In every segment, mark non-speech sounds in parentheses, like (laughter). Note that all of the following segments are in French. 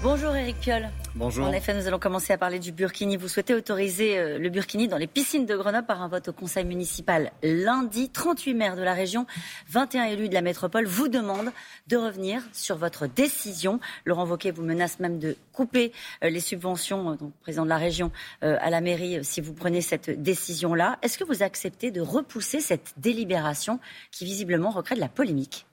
Bonjour Eric Piolle. Bonjour. En effet, nous allons commencer à parler du Burkini. Vous souhaitez autoriser euh, le Burkini dans les piscines de Grenoble par un vote au conseil municipal lundi. 38 maires de la région, 21 élus de la métropole vous demandent de revenir sur votre décision. Laurent Wauquiez vous menace même de couper euh, les subventions, euh, donc président de la région, à la mairie si vous prenez cette décision-là. Est-ce que vous acceptez de repousser cette délibération qui visiblement recrée de la polémique?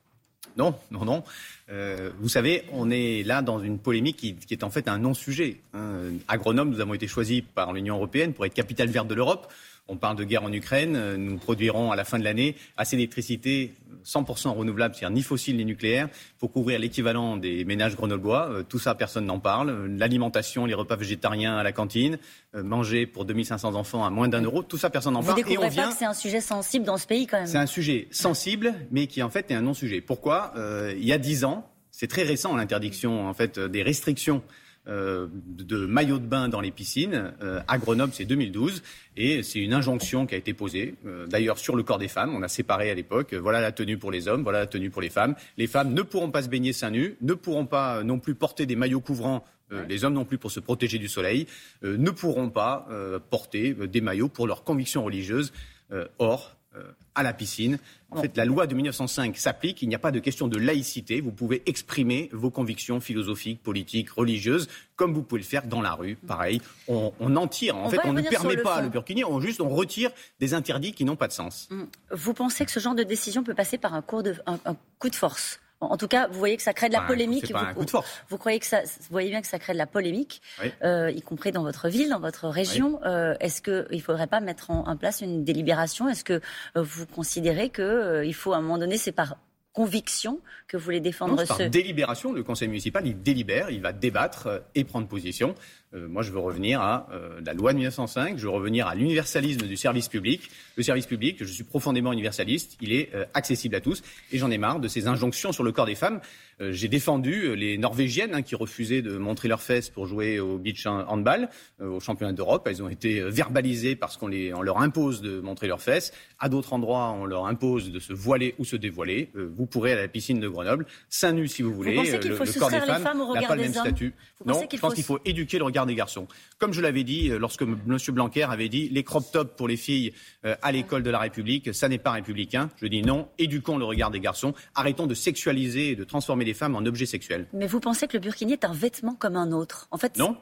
Non, non, non. Euh, vous savez, on est là dans une polémique qui, est en fait un non-sujet. Hein. À Grenoble, nous avons été choisis par l'Union européenne pour être capitale verte de l'Europe. On parle de guerre en Ukraine. Nous produirons à la fin de l'année assez d'électricité 100% renouvelable, c'est-à-dire ni fossile ni nucléaire, pour couvrir l'équivalent des ménages grenoblois. Euh, tout ça, personne n'en parle. L'alimentation, les repas végétariens à la cantine, euh, manger pour 2500 enfants à moins d'un euro, tout ça, personne n'en parle. Vous découvrez pas que c'est un sujet sensible dans ce pays quand même C'est un sujet sensible, mais qui en fait est un non-sujet. Pourquoi? Euh, Il y a dix ans, c'est très récent l'interdiction en fait des restrictions euh, de maillots de bain dans les piscines. Euh, à Grenoble, c'est 2012. Et c'est une injonction qui a été posée, euh, d'ailleurs sur le corps des femmes. On a séparé à l'époque. voilà la tenue pour les hommes, voilà la tenue pour les femmes. Les femmes ne pourront pas se baigner seins nus, ne pourront pas non plus porter des maillots couvrants les hommes non plus pour se protéger du soleil, ne pourront pas porter des maillots pour leurs convictions religieuses. or, à la piscine. En fait, la loi de 1905 s'applique. Il n'y a pas de question de laïcité. Vous pouvez exprimer vos convictions philosophiques, politiques, religieuses, comme vous pouvez le faire dans la rue. Pareil, on, en tire. En fait, on ne permet pas le burkini. On juste, on retire des interdits qui n'ont pas de sens. Hum. Vous pensez que ce genre de décision peut passer par un, de, un coup de force? En tout cas, vous voyez que ça crée de la polémique. vous, croyez que ça, vous voyez bien que ça crée de la polémique, euh, y compris dans votre ville, dans votre région. Euh, est-ce qu'il ne faudrait pas mettre en, place une délibération? Est-ce que euh, vous considérez qu'il faut à un moment donné, c'est par conviction que vous voulez défendre non, ce... par délibération. Le conseil municipal, il délibère, il va débattre et prendre position. Euh, moi, je veux revenir à euh, la loi de 1905, je veux revenir à l'universalisme du service public. Le service public, je suis profondément universaliste, il est euh, accessible à tous. Et j'en ai marre de ces injonctions sur le corps des femmes. J'ai défendu les Norvégiennes hein, qui refusaient de montrer leurs fesses pour jouer au beach handball, au championnat d'Europe. Elles ont été verbalisées parce qu'on on leur impose de montrer leurs fesses. À d'autres endroits, on leur impose de se voiler ou se dévoiler. Vous pourrez à la piscine de Grenoble, seins nus si vous voulez. Vous pensez qu'il faut le, corps des femmes n'a pas le même statut. non, je pense qu'il faut éduquer le regard des garçons. Comme je l'avais dit euh, lorsque M. Blanquer avait dit les crop tops pour les filles euh, à l'école de la République, ça n'est pas républicain. Je dis non, éduquons le regard des garçons, arrêtons de sexualiser et de transformer les femmes en objets sexuels. Mais vous pensez que le burkini est un vêtement comme un autre? En fait, non.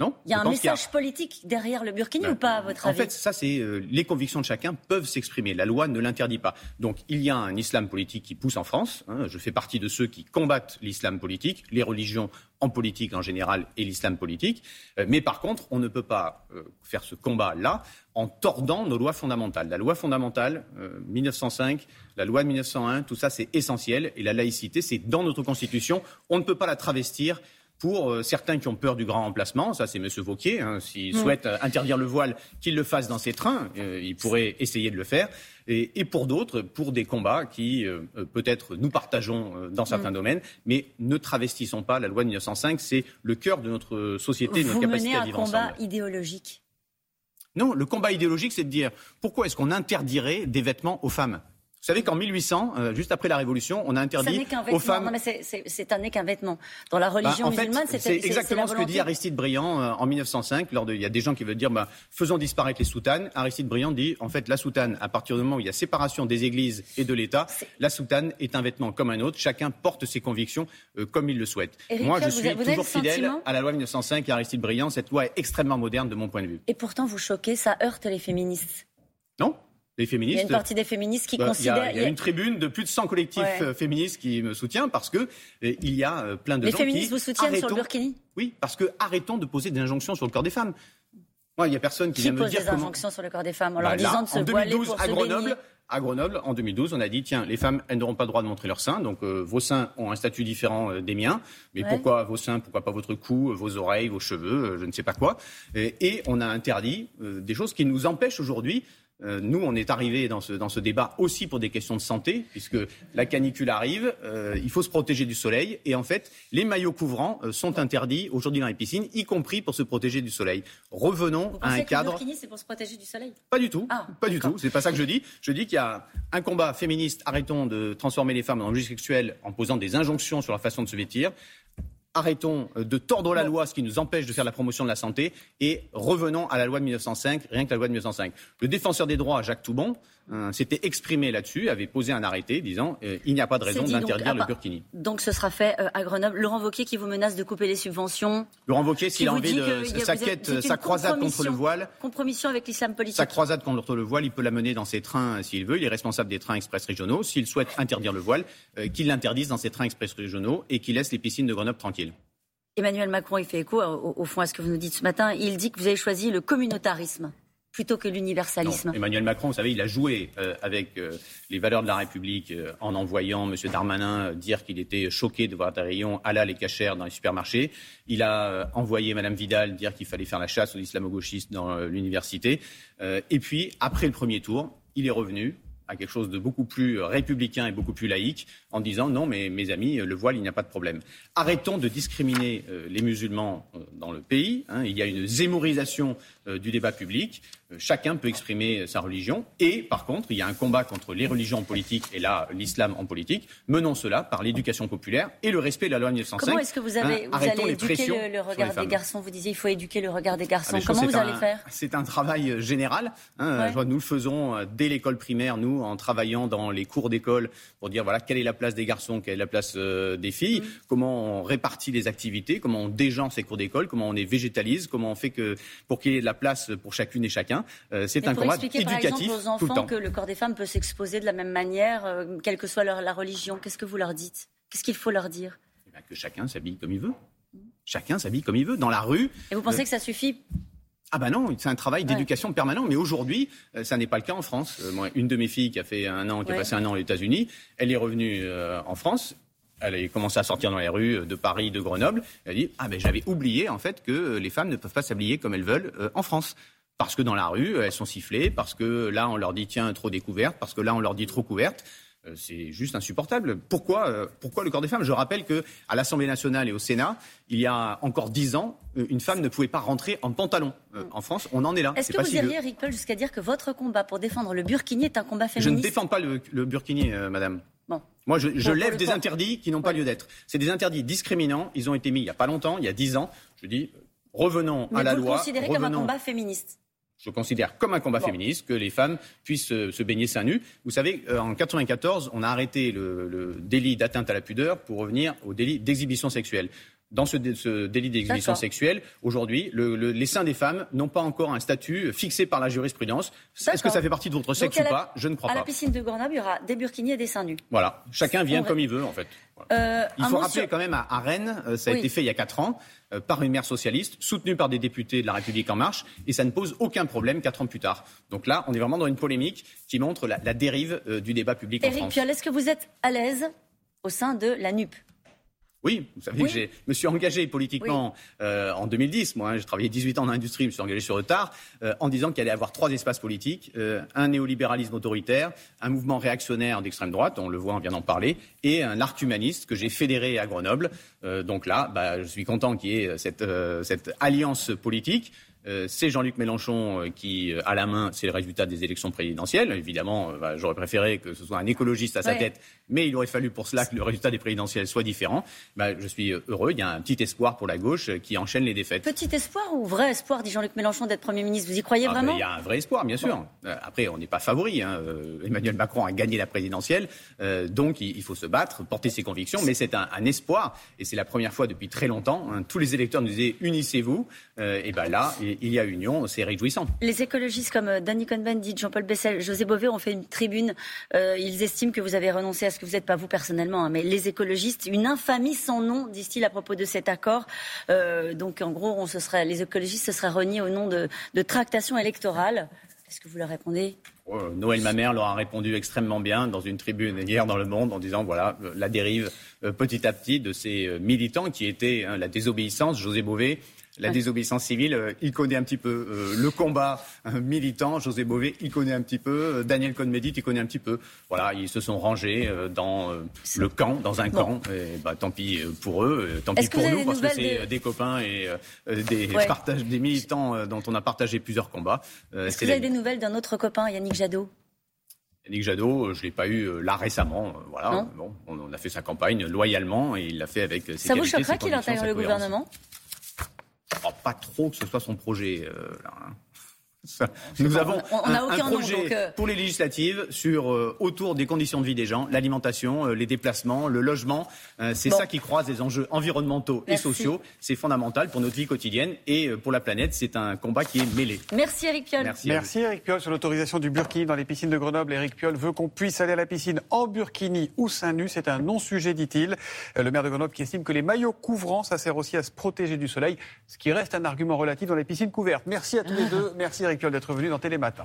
Non, il y a un message politique derrière le burkini ben, ou pas, à votre avis En fait, ça, c'est euh, les convictions de chacun peuvent s'exprimer. La loi ne l'interdit pas. Donc, il y a un islam politique qui pousse en France. Hein. je fais partie de ceux qui combattent l'islam politique. Les religions en politique en général et l'islam politique. Euh, mais par contre, on ne peut pas euh, faire ce combat-là en tordant nos lois fondamentales. La loi fondamentale, 1905, la loi de 1901, tout ça, c'est essentiel. Et la laïcité, c'est dans notre Constitution. On ne peut pas la travestir pour euh, certains qui ont peur du grand remplacement, ça c'est M. Vauquier, hein, s'il mm. souhaite euh, interdire le voile, qu'il le fasse dans ses trains, euh, il pourrait essayer de le faire, et, pour d'autres, pour des combats qui peut-être nous partageons dans certains mm. domaines, mais ne travestissons pas la loi de 1905, c'est le cœur de notre société, de notre capacité à vivre ensemble. un combat idéologique Non, le combat idéologique, c'est de dire pourquoi est-ce qu'on interdirait des vêtements aux femmes? Vous savez qu'en 1800, euh, juste après la Révolution, on a interdit aux femmes. Non, mais c'est un n'est qu'un vêtement. Dans la religion bah, musulmane, c'est exactement ce que dit Aristide Briand euh, en 1905. Lors de, il y a des gens qui veulent dire, bah, faisons disparaître les soutanes. Aristide Briand dit, en fait, la soutane, à partir du moment où il y a séparation des églises et de l'État, la soutane est un vêtement comme un autre. Chacun porte ses convictions euh, comme il le souhaite. Moi, je suis toujours fidèle à la loi 1905 et Aristide Briand. Cette loi est extrêmement moderne de mon point de vue. Et pourtant, vous choquez, ça heurte les féministes. Féministes. Il y a une partie des féministes qui considèrent. Bah, il y, a, une tribune de plus de 100 collectifs euh, féministes qui me soutient parce que euh, il y a euh, plein de les gens féministes vous soutiennent sur le burkini? Oui, parce que arrêtons de poser des injonctions sur le corps des femmes. Moi, il y a personne qui, vient me dire des injonctions sur le corps des femmes en leur bah, disant de se en 2012, pour à Grenoble, à Grenoble, en 2012, on a dit tiens, les femmes, elles n'auront pas le droit de montrer leurs seins, donc vos seins ont un statut différent des miens. Mais pourquoi vos seins Pourquoi pas votre cou, vos oreilles, vos cheveux, je ne sais pas quoi. Et, et on a interdit des choses qui nous empêchent aujourd'hui euh, nous, on est arrivé dans ce, dans ce débat aussi pour des questions de santé, puisque la canicule arrive, euh, il faut se protéger du soleil, et en fait, les maillots couvrants euh, sont interdits aujourd'hui dans les piscines, y compris pour se protéger du soleil. Revenons à un cadre. Que le c'est pour se protéger du soleil? Pas du tout, ah, pas du tout. C'est pas ça que je dis. Je dis qu'il y a un combat féministe. Arrêtons de transformer les femmes en objets sexuels en posant des injonctions sur la façon de se vêtir arrêtons de tordre la loi, ce qui nous empêche de faire la promotion de la santé, et revenons à la loi de 1905, rien que la loi de 1905. Le défenseur des droits, Jacques Toubon, euh, s'était exprimé là-dessus, avait posé un arrêté disant euh, il n'y a pas de raison d'interdire le burkini. Donc ce sera fait euh, à Grenoble. Laurent Wauquiez qui vous menace de couper les subventions. Laurent Wauquiez, s'il a envie de sa quête, sa croisade contre le voile, compromission avec l'islam politique. Sa croisade contre le voile, il peut la mener dans ses trains s'il veut. Il est responsable des trains express régionaux. S'il souhaite interdire le voile, qu'il l'interdise dans ses trains express régionaux et qu'il laisse les piscines de Grenoble tranquilles. Emmanuel Macron, il fait écho au fond à ce que vous nous dites ce matin. Il dit que vous avez choisi le communautarisme plutôt que l'universalisme. Emmanuel Macron, vous savez, il a joué euh, avec euh, les valeurs de la République euh, en envoyant M. Darmanin dire qu'il était choqué de voir des rayons halal et cachère dans les supermarchés. Il a envoyé Mme Vidal dire qu'il fallait faire la chasse aux islamo-gauchistes dans l'université. et puis, après le premier tour, il est revenu à quelque chose de beaucoup plus républicain et beaucoup plus laïque en disant non, mais mes amis, le voile, il n'y a pas de problème. Arrêtons de discriminer euh, les musulmans euh, dans le pays. Hein. Il y a une zémorisation euh, du débat public. chacun peut exprimer sa religion. Et par contre, il y a un combat contre les religions en politique et là, l'islam en politique. Menons cela par l'éducation populaire et le respect de la loi 1905. Comment est-ce que vous, avez, hein, vous allez éduquer le, regard des garçons? Vous disiez il faut éduquer le regard des garçons. Ah, Comment vous allez faire? (laughs) C'est un travail général. Hein. Nous le faisons dès l'école primaire, nous, en travaillant dans les cours d'école pour dire voilà quelle est la place des garçons, quelle est la place euh, des filles, mm. comment on répartit les activités, comment on dégenre ces cours d'école, comment on les végétalise, comment on fait que pour qu'il y ait de la place pour chacune et chacun. Euh, c'est un combat éducatif. Par exemple, aux enfants que le corps des femmes peut s'exposer de la même manière, euh, quelle que soit leur, la religion. Qu'est-ce que vous leur dites? Qu'est-ce qu'il faut leur dire? Eh ben, Que chacun s'habille comme il veut. Chacun s'habille comme il veut dans la rue. Et vous pensez que ça suffit ah ben non, c'est un travail d'éducation permanent. Mais aujourd'hui, euh, ça n'est pas le cas en France. Euh, moi, une de mes filles qui a fait un an, qui a passé un an aux États-Unis, elle est revenue euh, en France. Elle a commencé à sortir dans les rues de Paris, de Grenoble. Elle a dit ah ben j'avais oublié en fait que les femmes ne peuvent pas s'habiller comme elles veulent en France. Parce que dans la rue, elles sont sifflées, parce que là, on leur dit tiens, trop découverte, parce que là, on leur dit trop couverte. Euh, c'est juste insupportable. Pourquoi, euh, pourquoi le corps des femmes? Je rappelle qu'à l'Assemblée nationale et au Sénat, il y a encore dix ans, euh, une femme ne pouvait pas rentrer en pantalon. en France, on en est là. Est-ce que vous iriez, Eric Paul, jusqu'à dire que votre combat pour défendre le burkini est un combat féministe Je ne défends pas le, burkini, madame. Bon. Moi, je, lève des interdits qui n'ont pas lieu d'être. C'est des interdits discriminants. Ils ont été mis il n'y a pas longtemps, il y a dix ans. Je dis, revenons à la loi. Vous le considérez comme un combat féministe? Je considère comme un combat féministe que les femmes puissent euh, se baigner seins nus. Vous savez, euh, en 94, on a arrêté le, délit d'atteinte à la pudeur pour revenir au délit d'exhibition sexuelle. Dans ce, délit d'exhibition sexuelle, aujourd'hui, les seins des femmes n'ont pas encore un statut fixé par la jurisprudence. Est-ce que ça fait partie de votre sexe ou pas? Je ne crois pas. À la piscine de Grenoble, il y aura des burkinis et des seins nus. Voilà. Chacun vient comme il veut, en fait. Euh, il faut rappeler quand même à, Rennes, ça a été fait il y a quatre ans. Euh, par une maire socialiste, soutenue par des députés de La République En Marche, et ça ne pose aucun problème quatre ans plus tard. Donc là, on est vraiment dans une polémique qui montre la, dérive euh, du débat public en France. Éric Piolle, est-ce que vous êtes à l'aise au sein de la NUP oui, vous savez que je me suis engagé politiquement euh, en 2010. Moi, hein, j'ai travaillé 18 ans dans l'industrie, je me suis engagé sur le tard, euh, en disant qu'il allait y avoir trois espaces politiques euh, un néolibéralisme autoritaire, un mouvement réactionnaire d'extrême droite, on le voit, on vient d'en parler, et un arc humaniste que j'ai fédéré à Grenoble. donc là, bah, je suis content qu'il y ait cette, cette alliance politique. Euh, c'est Jean-Luc Mélenchon euh, qui a la main, c'est le résultat des élections présidentielles. Évidemment, euh, bah, j'aurais préféré que ce soit un écologiste à sa tête, mais il aurait fallu pour cela que le résultat des présidentielles soit différent. Bah, je suis heureux, il y a un petit espoir pour la gauche qui enchaîne les défaites. Petit espoir ou vrai espoir, dit Jean-Luc Mélenchon, d'être Premier ministre? Vous y croyez ah, vraiment? Il y a un vrai espoir, bien sûr. Après, on n'est pas favori. Hein. Emmanuel Macron a gagné la présidentielle, donc il, faut se battre, porter ses convictions, mais c'est un, espoir, et c'est la première fois depuis très longtemps. Hein. Tous les électeurs nous disaient unissez-vous, et ben là, il y a union, c'est réjouissant. Les écologistes comme euh, Danny Cohn-Bendit, Jean-Paul Bessel, José Bové ont fait une tribune. Euh, ils estiment que vous avez renoncé à ce que vous n'êtes pas vous personnellement, hein, mais les écologistes, une infamie sans nom, disent-ils à propos de cet accord. Euh, donc en gros, on se serait, les écologistes se seraient reniés au nom de, de tractation électorale. Qu'est-ce que vous leur répondez? Oh, Noël Mamère leur a répondu extrêmement bien dans une tribune hier dans Le Monde en disant voilà la dérive petit à petit de ces militants qui étaient hein, la désobéissance. José Bové la désobéissance civile, euh, il connaît un petit peu euh, le combat euh, militant. José Bové, il connaît un petit peu. Daniel Cohn-Médit, il connaît un petit peu. Voilà, ils se sont rangés dans le camp, dans un camp. Et, bah, tant pis pour eux, tant pis pour nous, parce que c'est des copains et des, (laughs) des militants dont on a partagé plusieurs combats. Est-ce que vous avez des nouvelles d'un autre copain, Yannick Jadot? Yannick Jadot, je ne l'ai pas eu là récemment. voilà. Bon, on, a fait sa campagne loyalement et il l'a fait avec ses Ça vous choquerait qu'il intègre le gouvernement? Pas trop que ce soit son projet. là, hein. Nous avons un, projet euh, pour les législatives sur euh, autour des conditions de vie des gens, l'alimentation, euh, les déplacements, le logement. c'est ça qui croise les enjeux environnementaux et sociaux. C'est fondamental pour notre vie quotidienne et pour la planète. C'est un combat qui est mêlé. Merci Eric Piolle. Merci, Merci Eric Piolle sur l'autorisation du burkini dans les piscines de Grenoble. Eric Piolle veut qu'on puisse aller à la piscine en burkini ou seins nus. C'est un non-sujet, dit-il. Le maire de Grenoble qui estime que les maillots couvrants, ça sert aussi à se protéger du soleil, ce qui reste un argument relatif dans les piscines couvertes. Merci à tous les (laughs) deux. Merci Eric d'être venu dans Télématin.